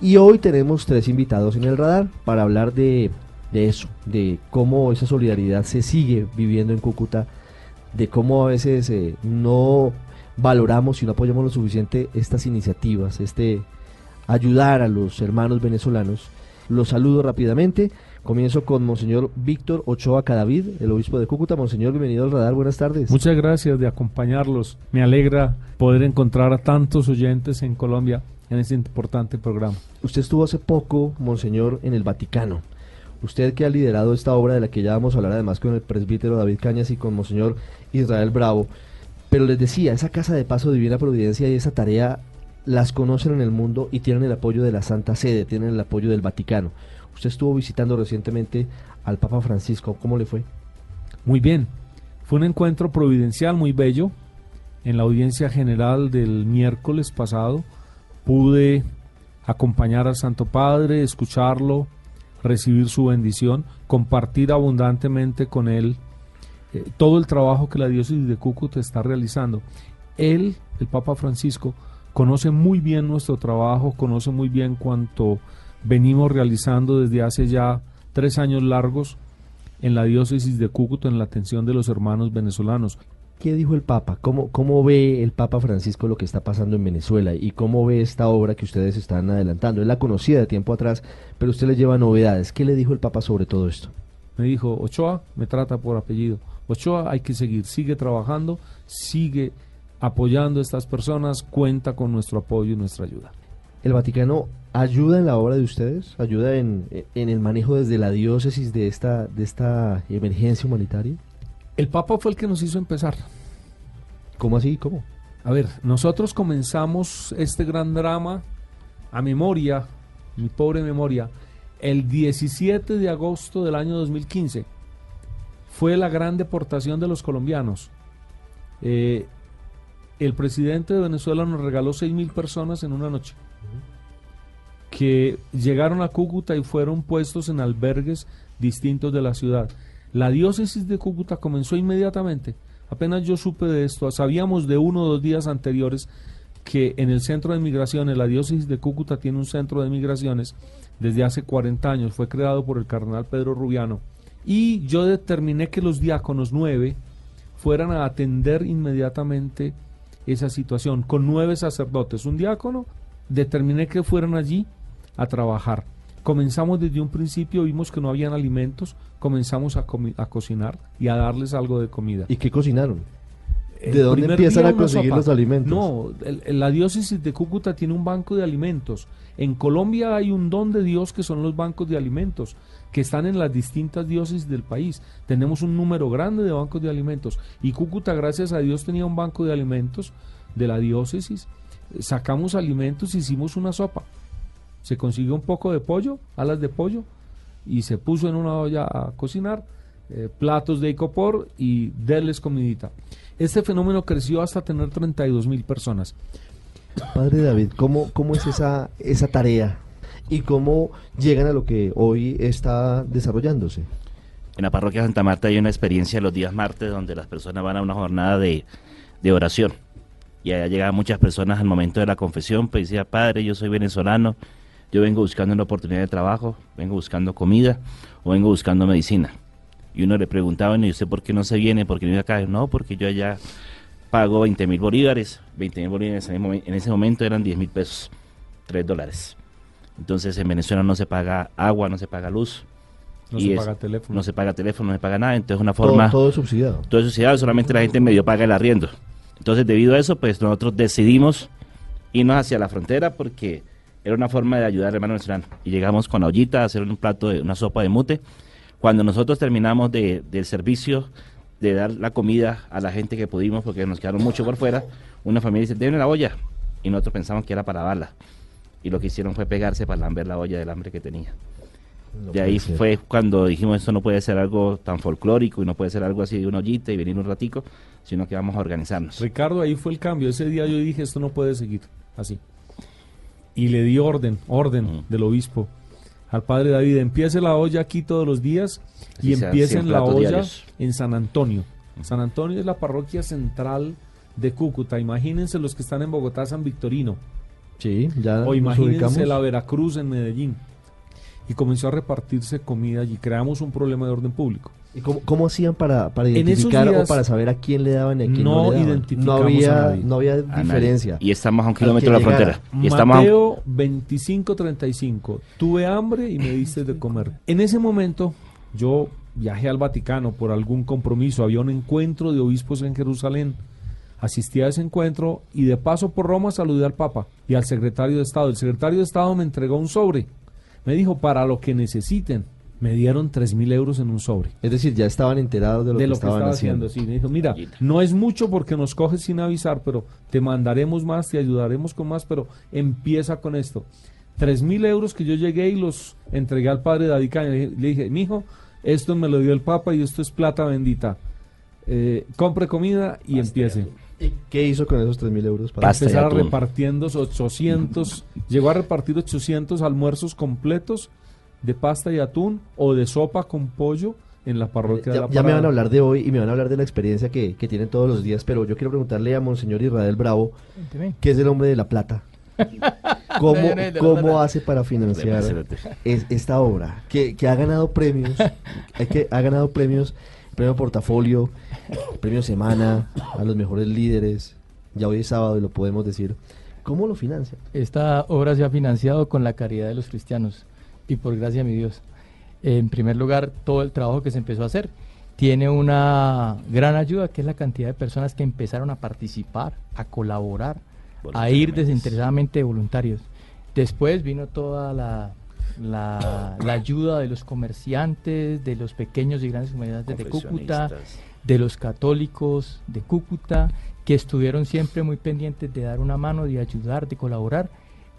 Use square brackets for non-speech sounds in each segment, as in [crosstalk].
Y hoy tenemos tres invitados en el radar para hablar de, eso, de cómo esa solidaridad se sigue viviendo en Cúcuta, de cómo a veces eh, no valoramos y no apoyamos lo suficiente estas iniciativas, este ayudar a los hermanos venezolanos. Los saludo rápidamente. Comienzo con Monseñor Víctor Ochoa Cadavid, el obispo de Cúcuta. Monseñor, bienvenido al radar. Buenas tardes. Muchas gracias de acompañarlos. Me alegra poder encontrar a tantos oyentes en Colombia en este importante programa. Usted estuvo hace poco, Monseñor, en el Vaticano. Usted que ha liderado esta obra de la que ya vamos a hablar además con el presbítero David Cañas y con Monseñor Israel Bravo. Pero les decía, esa casa de paso Divina Providencia y esa tarea las conocen en el mundo y tienen el apoyo de la Santa Sede, tienen el apoyo del Vaticano. Usted estuvo visitando recientemente al Papa Francisco. ¿Cómo le fue? Muy bien. Fue un encuentro providencial muy bello en la audiencia general del miércoles pasado pude acompañar al Santo Padre, escucharlo, recibir su bendición, compartir abundantemente con él eh, todo el trabajo que la diócesis de Cúcuta está realizando. Él, el Papa Francisco, conoce muy bien nuestro trabajo, conoce muy bien cuanto venimos realizando desde hace ya tres años largos en la diócesis de Cúcuta en la atención de los hermanos venezolanos. ¿Qué dijo el Papa? ¿Cómo, ¿Cómo ve el Papa Francisco lo que está pasando en Venezuela? ¿Y cómo ve esta obra que ustedes están adelantando? Él la conocía de tiempo atrás, pero usted le lleva novedades. ¿Qué le dijo el Papa sobre todo esto? Me dijo, Ochoa, me trata por apellido. Ochoa, hay que seguir, sigue trabajando, sigue apoyando a estas personas, cuenta con nuestro apoyo y nuestra ayuda. ¿El Vaticano ayuda en la obra de ustedes? ¿Ayuda en, en el manejo desde la diócesis de esta, de esta emergencia humanitaria? El Papa fue el que nos hizo empezar. ¿Cómo así? ¿Cómo? A ver, nosotros comenzamos este gran drama a memoria, mi pobre memoria, el 17 de agosto del año 2015. Fue la gran deportación de los colombianos. Eh, el presidente de Venezuela nos regaló 6 mil personas en una noche que llegaron a Cúcuta y fueron puestos en albergues distintos de la ciudad. La diócesis de Cúcuta comenzó inmediatamente. Apenas yo supe de esto, sabíamos de uno o dos días anteriores que en el centro de migraciones, la diócesis de Cúcuta tiene un centro de migraciones desde hace 40 años, fue creado por el cardenal Pedro Rubiano. Y yo determiné que los diáconos nueve fueran a atender inmediatamente esa situación, con nueve sacerdotes, un diácono, determiné que fueran allí a trabajar. Comenzamos desde un principio, vimos que no habían alimentos, comenzamos a, a cocinar y a darles algo de comida. ¿Y qué cocinaron? ¿De dónde empiezan a conseguir los alimentos? No, la diócesis de Cúcuta tiene un banco de alimentos. En Colombia hay un don de Dios que son los bancos de alimentos, que están en las distintas diócesis del país. Tenemos un número grande de bancos de alimentos. Y Cúcuta, gracias a Dios, tenía un banco de alimentos de la diócesis. Sacamos alimentos, hicimos una sopa se consiguió un poco de pollo, alas de pollo, y se puso en una olla a cocinar, eh, platos de icopor y darles comidita. Este fenómeno creció hasta tener 32 mil personas. Padre David, ¿cómo, cómo es esa, esa tarea y cómo llegan a lo que hoy está desarrollándose? En la parroquia Santa Marta hay una experiencia los días martes donde las personas van a una jornada de, de oración. Y allá llegaban muchas personas al momento de la confesión, pues decía, Padre, yo soy venezolano, yo vengo buscando una oportunidad de trabajo, vengo buscando comida o vengo buscando medicina. Y uno le preguntaba, ¿y usted por qué no se viene? ¿Por qué no viene acá? No, porque yo allá pago 20 mil bolívares. 20 mil bolívares en ese momento eran 10 mil pesos, 3 dólares. Entonces en Venezuela no se paga agua, no se paga luz. No se paga teléfono. No se paga teléfono, no se paga nada. Entonces una forma... Todo, todo subsidiado. Todo subsidiado, solamente la gente medio paga el arriendo. Entonces debido a eso, pues nosotros decidimos irnos hacia la frontera porque era una forma de ayudar al hermano venezolano. Y llegamos con la ollita a hacer un plato de una sopa de mute. Cuando nosotros terminamos de, del servicio de dar la comida a la gente que pudimos, porque nos quedaron mucho por fuera, una familia dice, denme la olla. Y nosotros pensamos que era para darla. Y lo que hicieron fue pegarse para lamber la olla del hambre que tenía. de ahí fue cuando dijimos, esto no puede ser algo tan folclórico y no puede ser algo así de una ollita y venir un ratico, sino que vamos a organizarnos. Ricardo, ahí fue el cambio. Ese día yo dije, esto no puede seguir así y le dio orden, orden del obispo al padre David, empiece la olla aquí todos los días y empiecen la olla en San Antonio. San Antonio es la parroquia central de Cúcuta. Imagínense los que están en Bogotá, San Victorino. Sí, ya O imagínense la Veracruz en Medellín. Y comenzó a repartirse comida y creamos un problema de orden público. ¿Y cómo, cómo hacían para, para identificar o para saber a quién le daban y a quién no, no le daban? identificamos no a había, nadie. no había diferencia. Y estamos a un kilómetro de la frontera. Y Mateo 2535. Tuve hambre y me diste de comer. En ese momento yo viajé al Vaticano por algún compromiso. Había un encuentro de obispos en Jerusalén. Asistí a ese encuentro y de paso por Roma saludé al Papa y al secretario de Estado. El secretario de Estado me entregó un sobre. Me dijo, para lo que necesiten. Me dieron tres mil euros en un sobre Es decir, ya estaban enterados de lo, de que lo que estaban estaba haciendo. haciendo. Sí, me dijo, mira, no es mucho porque nos coges sin avisar, pero te mandaremos más, te ayudaremos con más, pero empieza con esto. Tres mil euros que yo llegué y los entregué al padre David Caña. Le dije, le dije, mijo, esto me lo dio el Papa y esto es plata bendita. Eh, compre comida y empiece. ¿Y qué hizo con esos 3 mil euros? Para Empezar repartiendo 800, llegó a repartir 800 almuerzos completos de pasta y atún o de sopa con pollo en la parroquia de Ya, la ya me van a hablar de hoy y me van a hablar de la experiencia que, que tienen todos los días, pero yo quiero preguntarle a Monseñor Israel Bravo, que es el hombre de la plata. [laughs] ¿Cómo, cómo hace para financiar es- esta obra? Que, que ha ganado premios, hay [laughs] que, ha ganado premios, premio portafolio, premio semana, a los mejores líderes, ya hoy es sábado y lo podemos decir. ¿Cómo lo financia? Esta obra se ha financiado con la caridad de los cristianos y por gracia de mi Dios. En primer lugar, todo el trabajo que se empezó a hacer tiene una gran ayuda, que es la cantidad de personas que empezaron a participar, a colaborar, a ir desinteresadamente voluntarios. Después vino toda la, la, la ayuda de los comerciantes, de los pequeños y grandes comerciantes de Cúcuta, de los católicos de Cúcuta, que estuvieron siempre muy pendientes de dar una mano, de ayudar, de colaborar.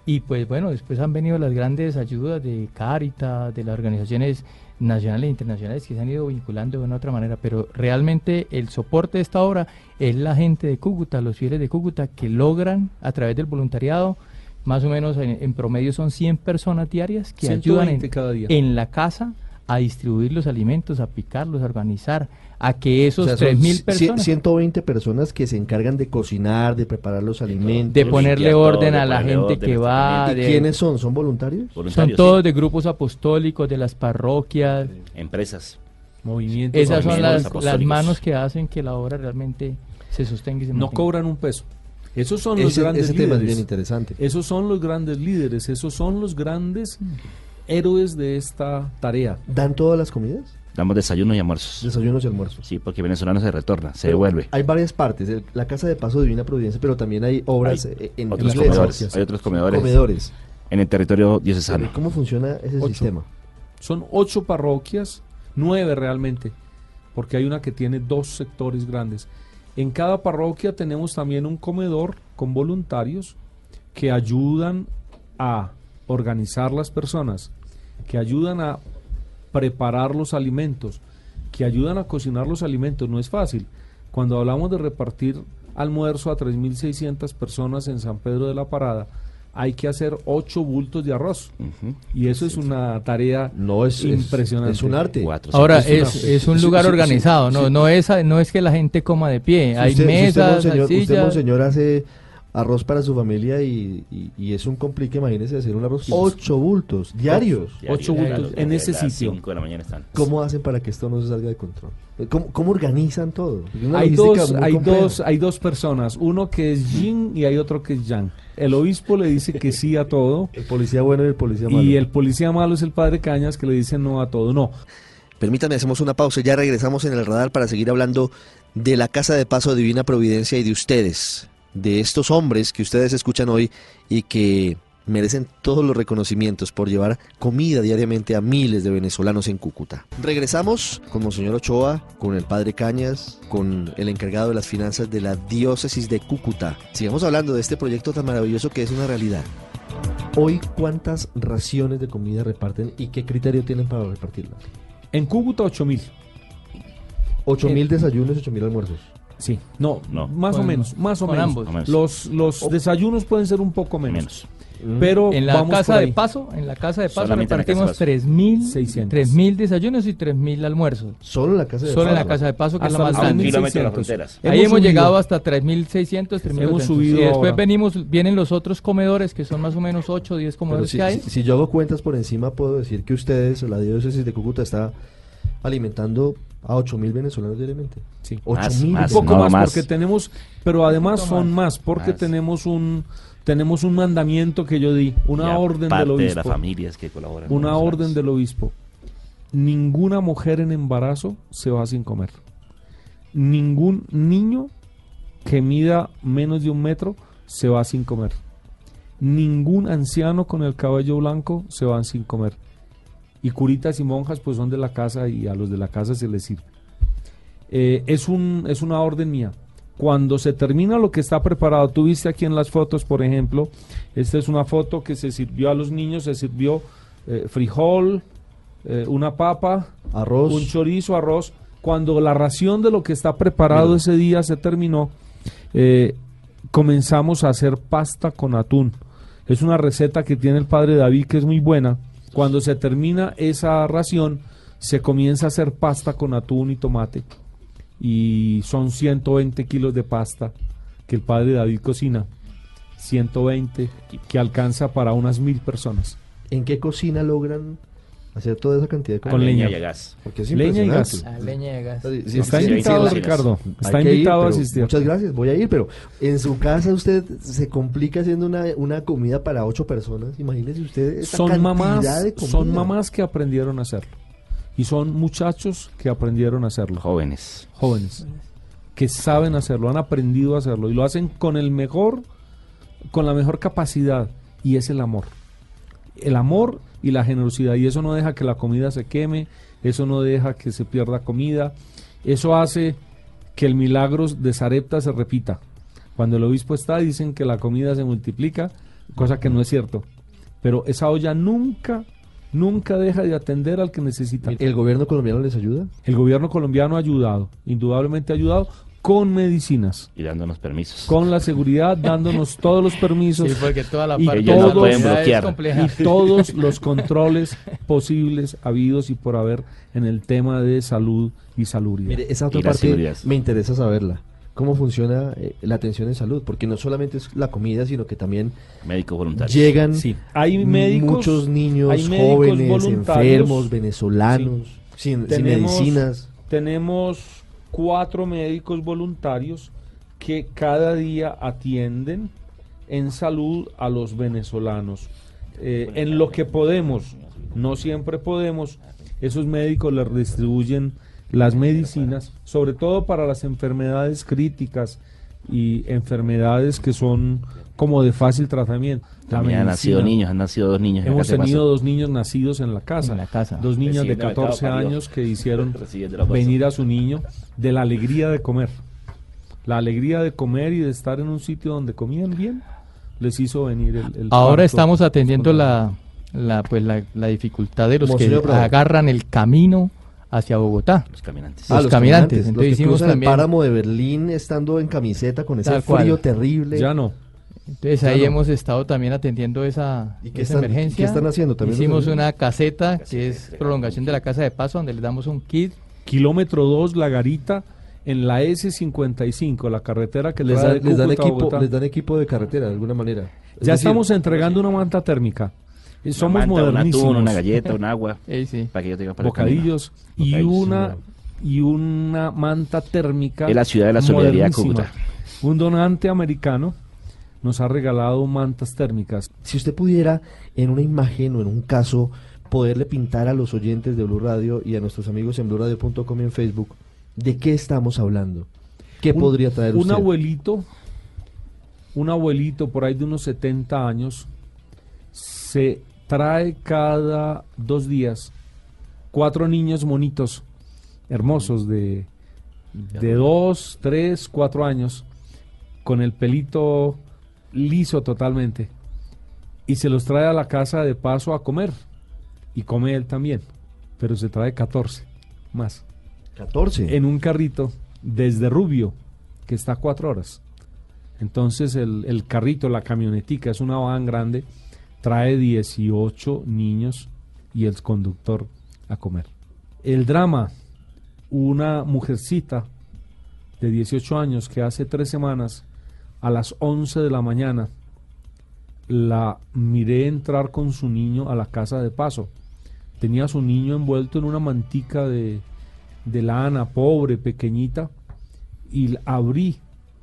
Y pues bueno, después han venido las grandes ayudas de Caritas, de las organizaciones nacionales e internacionales que se han ido vinculando de una u otra manera, pero realmente el soporte de esta obra es la gente de Cúcuta, los fieles de Cúcuta, que logran a través del voluntariado, más o menos en, en promedio son 100 personas diarias que ayudan 120 en, cada día. en la casa a distribuir los alimentos, a picarlos, a organizar, a que esos O sea, son 3.000 ci- personas... 120 personas que se encargan de cocinar, de preparar los alimentos. de ponerle todo, orden de a la gente orden, que va. ¿Y de- quiénes son? ¿Son voluntarios? Son todos sí. de grupos apostólicos, de las parroquias. Empresas. Movimientos Esas son las, manos que hacen que la obra realmente se sostenga y se no mantenga. cobran un peso. Esos son los Ese, grandes ese tema es bien líderes. interesante. Esos son los grandes líderes, esos son los grandes héroes de esta tarea. ¿Dan todas las comidas? Damos desayunos y almuerzos. Desayunos y almuerzos. Sí, porque venezolano se retorna, se Pero devuelve. Hay varias partes. el- La Casa de Paso Divina Providencia, pero también hay obras Hay en Otros iglesias. comedores. Hay otros comedores Comedores. en el territorio diocesano. ¿Cómo funciona ese Ocho. sistema? Son ocho parroquias, nueve realmente, porque hay una que tiene dos sectores grandes. En cada parroquia tenemos también un comedor con voluntarios que ayudan a organizar las personas, que ayudan a preparar los alimentos, que ayudan a cocinar los alimentos. No es fácil. Cuando hablamos de repartir almuerzo a 3.600 personas en San Pedro de la Parada, hay que hacer ocho bultos de arroz. Y eso es una tarea No es, es- impresionante. Es, un arte. Cuatro, Ahora, es, es un sí, lugar sí, sí, organizado, no, sí. no, es, no es que la gente coma de pie, hay usted, si usted, mesas, monseñor, hay usted, sillas. monseñor, hace arroz para su familia y, y- y es un complique, imagínese hacer un arroz. Ocho bultos diarios. Diario, Ocho bultos en ese sitio. cinco de la mañana están. ¿Cómo hacen para que esto no se salga de control? ¿Cómo, cómo organizan todo? Hay dos, hay, compleja. dos, hay dos personas, uno que es Yin y hay otro que es Yang. El obispo le dice que sí a todo El policía bueno y el policía malo. y el policía malo es el padre Cañas que le dice no a todo. No, Permítanme, hacemos una pausa y ya regresamos en el radar para seguir hablando de la Casa de Paso Divina Providencia y de ustedes, de estos hombres que ustedes escuchan hoy y que merecen todos los reconocimientos por llevar comida diariamente a miles de venezolanos en Cúcuta. Regresamos con Monseñor Ochoa, con el Padre Cañas, con el encargado de las finanzas de la Diócesis de Cúcuta. Sigamos hablando de este proyecto tan maravilloso que es una realidad. Hoy, ¿cuántas raciones de comida reparten y qué criterio tienen para repartirlas? en Cúcuta 8000. 8 mil desayunos, 8 mil almuerzos. Sí, no, No. más o menos, más o menos. ambos. Los, los desayunos pueden ser un poco menos. Menos. Pero En la vamos casa de paso, en la casa de paso Solamente repartimos paso. 3.000 600. 3.000 desayunos y 3.000 almuerzos. Solo en la casa de Solo en la Paso. casa de paso, que es la más los A un grande. 3.600. kilómetro de las fronteras. Ahí hemos llegado hasta 3.600, 3.800. Hemos subido Y después ahora. venimos, vienen los otros comedores, que son más o menos 8 o 10 Pero comedores si, que hay. si- si yo hago cuentas por encima, puedo decir que ustedes, la diócesis de Cúcuta, está alimentando a 8.000 venezolanos diariamente. Sí. 8.000 más, Un poco no, más, más. porque tenemos, pero además son más. más, porque Más. tenemos un tenemos un mandamiento que yo di, una Y orden del de obispo. las familias que colaboran. una orden del obispo. Ninguna mujer en embarazo se va sin comer. Ningún niño que mida menos de un metro se va sin comer. Ningún anciano con el cabello blanco se van sin comer. Y curitas y monjas pues son de la casa y a los de la casa se les sirve. Eh, es, un, es una orden mía. Cuando se termina lo que está preparado, tú viste aquí en las fotos, por ejemplo, esta es una foto que se sirvió a los niños, se sirvió eh, frijol, eh, una papa, Arroz. un chorizo, arroz. Cuando la ración de lo que está preparado Mira. ese día se terminó, comenzamos a hacer pasta con atún. Es una receta que tiene el padre David que es muy buena. Cuando se termina esa ración, se comienza a hacer pasta con atún y tomate. Y son 120 kilos de pasta que el padre David cocina. 120 que alcanza para unas mil personas. ¿En qué cocina logran hacer toda esa cantidad de Con Con leña leña. y gas. Porque es Leña y gas. La leña de gas. Sí, sí, Está sí, invitado. Ricardo. Está ir, invitado a asistir. Muchas gracias, voy a ir, pero en su casa usted se complica haciendo una, una comida para ocho personas. Imagínese usted esta son cantidad mamás, de comida. son mamás que aprendieron a hacerlo. Y son muchachos que aprendieron a hacerlo. Jóvenes. Jóvenes. Que saben hacerlo, han aprendido a hacerlo. Y lo hacen con el mejor, con la mejor capacidad. Y es el amor. El amor y la generosidad. Y eso no deja que la comida se queme. Eso no deja que se pierda comida. Eso hace que el milagro de Sarepta se repita. Cuando el obispo está, dicen que la comida se multiplica, cosa que no es cierto. Pero esa olla nunca, nunca deja de atender al que necesita. ¿El gobierno colombiano les ayuda? El gobierno colombiano ha ayudado, indudablemente ha ayudado con medicinas, Y dándonos permisos. con la seguridad, dándonos todos los permisos Sí, porque toda la Y parte ellos de no la pueden bloquear. compleja. y todos los controles posibles, habidos y por haber en el tema de salud y salubridad. Mire, esa otra Y parte me interesa saberla. ¿Cómo funciona eh, la atención en salud? Porque no solamente es la comida, sino que también Médicos voluntarios. llegan Sí, hay médicos, muchos niños hay jóvenes, enfermos, venezolanos, sin, sin Tenemos- medicinas. Tenemos cuatro médicos voluntarios que cada día atienden en salud a los venezolanos. Eh, en lo que podemos, no siempre podemos, esos médicos les distribuyen las medicinas, sobre todo para las enfermedades críticas y enfermedades que son como de fácil tratamiento. También han nacido niños, han nacido dos niños. Hemos tenido dos niños nacidos en la casa. En la casa. Dos niños de Recién de mercado 14 parió. años que hicieron venir a su niño de la alegría de comer. La alegría de comer y de estar en un sitio donde comían bien les hizo venir el, el Ahora estamos atendiendo la, la, pues la, la dificultad de los Monseñor que Prado. agarran el camino hacia Bogotá. Los caminantes. Ah, los caminantes, entonces los que hicimos también- el páramo de Berlín estando en camiseta con ese frío terrible. Ya no. Entonces Ya ahí no. hemos estado también atendiendo esa, ¿Y qué esa están- emergencia. qué están haciendo? ¿También Hicimos los- una caseta que es prolongación de la casa de paso donde le damos un kit. Kilómetro 2, La Garita, en la S55, la carretera que les les, da les dan equipo, les dan equipo de carretera de alguna manera. Es Ya decir, estamos entregando una manta térmica. Somos manta, un modernísimos. atún, una galleta, un agua. [laughs] Eh, sí. Para que yo tenga para bocadillos y Bocadillos, una y una manta térmica Es la ciudad de la solidaridad, modernísima. Cúcuta. Un donante americano nos ha regalado mantas térmicas. Si usted pudiera, en una imagen o en un caso, poderle pintar a los oyentes de Blue Radio y a nuestros amigos en BlueRadio.com y en Facebook, ¿de qué estamos hablando? ¿Qué Un- podría traer un usted? abuelito, un abuelito por ahí de unos 70 años, se trae cada dos días cuatro niños monitos, hermosos, de, de dos, tres, cuatro años, con el pelito liso totalmente, y se los trae a la casa de paso a comer, y come él también, pero se trae 14 más 14. en un carrito desde Rubio, que está a cuatro horas. Entonces el, el carrito, la camionetica, es una van grande, trae 18 niños y el conductor a comer. El drama, una mujercita de 18 años que hace tres semanas a las 11 de la mañana la miré entrar con su niño a la casa de paso. Tenía a su niño envuelto en una mantica de, de lana, pobre, pequeñita, y abrí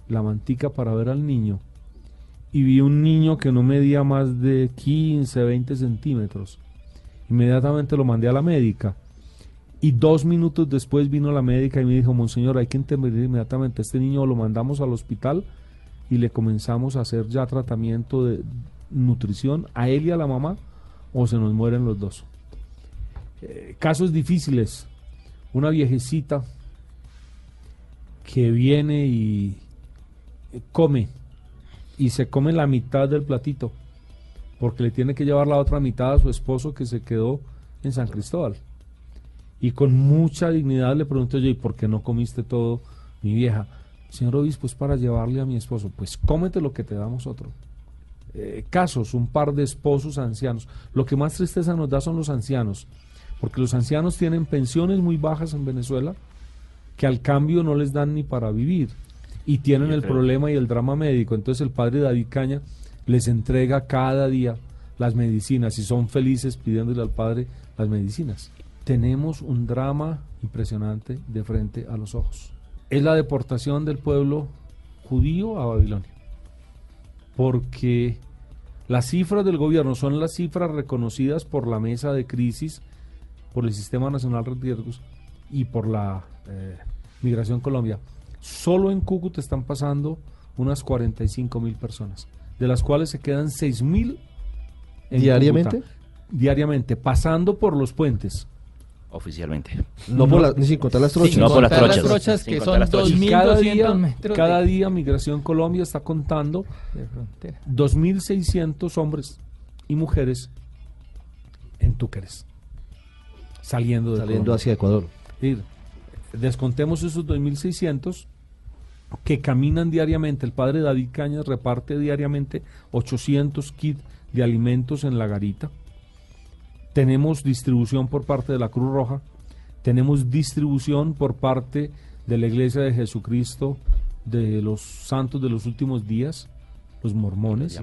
la mantica para ver al niño y vi un niño que no medía más de 15, 20 centímetros. Inmediatamente lo mandé a la médica. Y dos minutos después vino la médica y me dijo, Monseñor, hay que intervenir inmediatamente. Este niño lo mandamos al hospital y le comenzamos a hacer ya tratamiento de nutrición a él y a la mamá o se nos mueren los dos. Eh, casos difíciles. Una viejecita que viene y come y se come la mitad del platito porque le tiene que llevar la otra mitad a su esposo que se quedó en San Cristóbal. Y con mucha dignidad le pregunto yo, ¿y por qué no comiste todo, mi vieja? Señor obispo, es para llevarle a mi esposo. Pues cómete lo que te damos otro. Eh, casos, un par de esposos ancianos. Lo que más tristeza nos da son los ancianos, porque los ancianos tienen pensiones muy bajas en Venezuela que al cambio no les dan ni para vivir y tienen el problema y el drama médico. Entonces el padre David Caña les entrega cada día las medicinas y son felices pidiéndole al padre las medicinas. Tenemos un drama impresionante de frente a los ojos. Es la deportación del pueblo judío a Babilonia. Porque las cifras del gobierno son las cifras reconocidas por la mesa de crisis, por el Sistema Nacional de Riesgos y por la eh, Migración Colombia Solo en Cúcuta están pasando unas 45 mil personas, de las cuales se quedan 6 mil diariamente. Diariamente, pasando por los puentes. Oficialmente. No, por las, ni sin contar las trochas. no por las trochas. trochas que son cada día, metros cada día Migración Colombia está contando 2.600 hombres y mujeres en Túqueres. Saliendo de Saliendo hacia Ecuador. Descontemos esos 2.600 que caminan diariamente. El padre David Cañas reparte diariamente 800 kits de alimentos en la garita. Tenemos distribución por parte de la Cruz Roja. Tenemos distribución por parte de la Iglesia de Jesucristo de los santos de los últimos días, los mormones.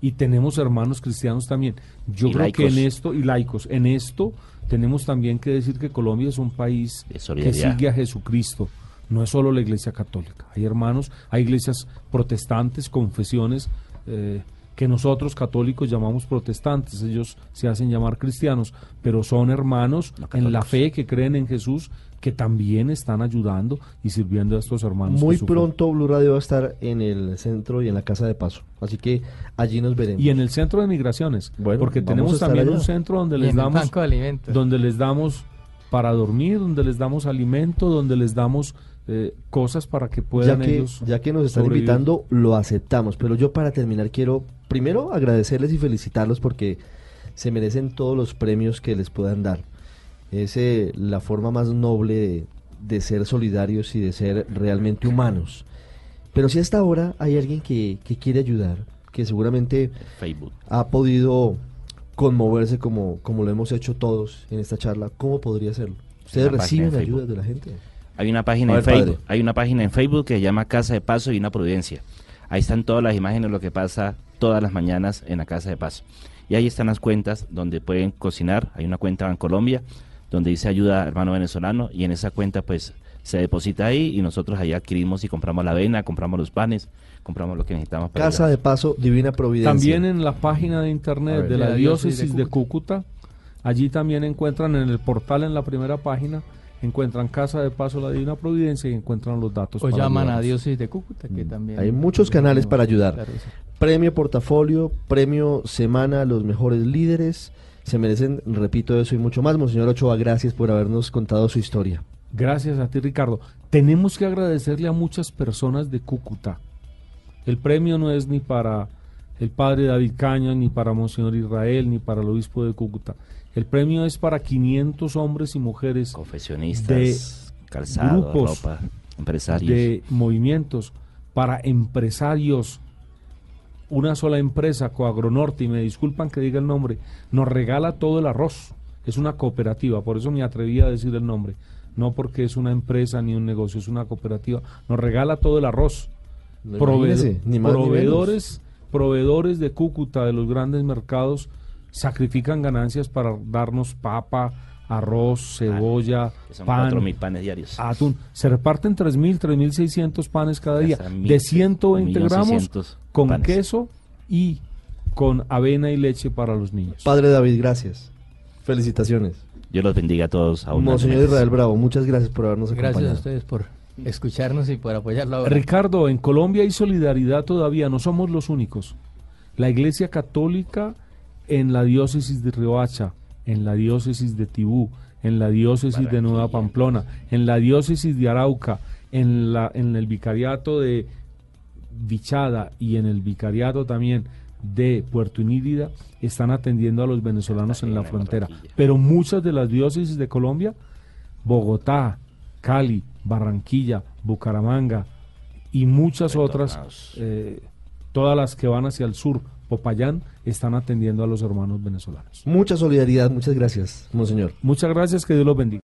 Y tenemos hermanos cristianos también. Yo creo que en esto, y laicos, en esto tenemos también que decir que Colombia es un país que sigue a Jesucristo no es solo la iglesia católica. Hay hermanos, hay iglesias protestantes, confesiones eh, que nosotros católicos llamamos protestantes, ellos se hacen llamar cristianos, pero son hermanos en la fe que creen en Jesús que también están ayudando y sirviendo a estos hermanos. Muy pronto Blue Radio va a estar en el centro y en la Casa de Paso, así que allí nos veremos. Y en el centro de migraciones, porque tenemos también un centro donde les damos donde les damos para dormir, donde les damos alimento, donde les damos eh, cosas para que puedan ya que, ellos Ya que nos están invitando, lo aceptamos. Pero yo para terminar quiero primero agradecerles y felicitarlos porque se merecen todos los premios que les puedan dar. Es eh, la forma más noble de, ser solidarios y de ser realmente humanos. Pero si hasta ahora hay alguien que, que quiere ayudar, que seguramente Facebook. ha podido conmoverse como, como lo hemos hecho todos en esta charla, ¿cómo podría hacerlo? ¿Ustedes reciben ayuda de la gente? Hay una página en Facebook, hay una página en Facebook que se llama Casa de Paso y una Providencia. Ahí están todas las imágenes de lo que pasa todas las mañanas en la Casa de Paso. Y ahí están las cuentas donde pueden cocinar. Hay una cuenta en Colombia donde dice ayuda hermano venezolano y en esa cuenta pues se deposita ahí y nosotros ahí adquirimos y compramos la avena, compramos los panes, compramos lo que necesitamos. Para Casa de Paso, Divina Providencia. También en la página de internet de la, diócesis de Cúcuta, allí también encuentran en el portal en la primera página encuentran Casa de Paso la Divina Providencia y encuentran los datos. O llaman a Diócesis de Cúcuta, que mm. también. Hay muchos canales para ayudar. premio Portafolio, Premio Semana Los Mejores Líderes. Se merecen, repito eso y mucho más. Monseñor Ochoa, gracias por habernos contado su historia. Gracias a ti, Ricardo. Tenemos que agradecerle a muchas personas de Cúcuta. El premio no es ni para el padre David Caña, ni para Monseñor Israel, ni para el obispo de Cúcuta. El premio es para 500 hombres y mujeres. Confesionistas, de calzado, empresarios. De movimientos, para empresarios una sola empresa, Coagronorte, y me disculpan que diga el nombre, nos regala todo el arroz. Es una cooperativa, por eso me atreví a decir el nombre. No porque es una empresa ni un negocio, es una cooperativa. Nos regala todo el arroz. Ni más ni menos. proveedores, proveedores de Cúcuta, de los grandes mercados, sacrifican ganancias para darnos papa, arroz, cebolla, Que son pan, 4.000 panes diarios. atún. Se reparten 3.000, 3.600 panes cada día, mil- de 120 gramos 1.600 con panes. queso y con avena y leche para los niños. Padre David, gracias. Felicitaciones. Dios los bendiga a todos. Monseñor abundantemente. Israel Bravo, muchas gracias por habernos Gracias a acompañado. ustedes por escucharnos y por apoyar la obra. Ricardo, en Colombia hay solidaridad todavía, no somos los únicos. La Iglesia Católica en la diócesis de Riohacha, en la diócesis de Tibú, en la diócesis de Nueva. Pamplona, en la diócesis de Arauca, en, la, en el vicariato de Vichada y en el vicariato también de Puerto Inírida están atendiendo a los venezolanos en la frontera. Pero muchas de las diócesis de Colombia, Bogotá, Cali, Barranquilla, Bucaramanga y muchas otras, eh, todas las que van hacia el sur, Popayán, están atendiendo a los hermanos venezolanos. Mucha solidaridad, muchas gracias, Monseñor. Muchas gracias, que Dios los bendiga.